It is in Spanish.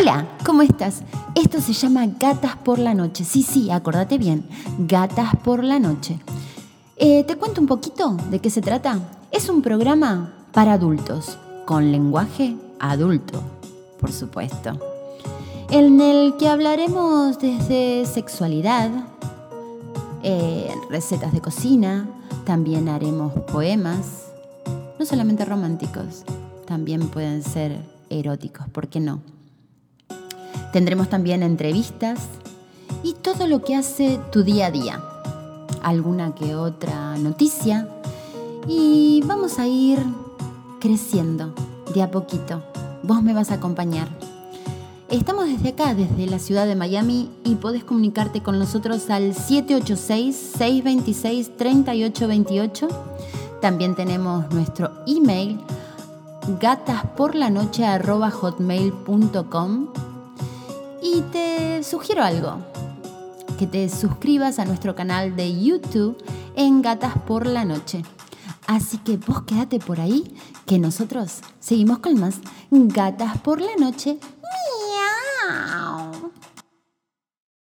Hola, ¿cómo estás? Esto se llama Gatas por la Noche. Sí, sí, acordate bien. Gatas por la Noche. Eh, ¿Te cuento un poquito de qué se trata? Es un programa para adultos, con lenguaje adulto, por supuesto. En el que hablaremos desde sexualidad, eh, recetas de cocina, también haremos poemas, no solamente románticos, también pueden ser eróticos, ¿por qué no? Tendremos también entrevistas y todo lo que hace tu día a día. Alguna que otra noticia y vamos a ir creciendo de a poquito. Vos me vas a acompañar. Estamos desde acá, desde la ciudad de Miami, y podés comunicarte con nosotros al 786-626-3828. También tenemos nuestro email gatasporlanoche.hotmail.com sugiero algo, que te suscribas a nuestro canal de YouTube en Gatas por la Noche. Así que vos quédate por ahí, que nosotros seguimos con más Gatas por la Noche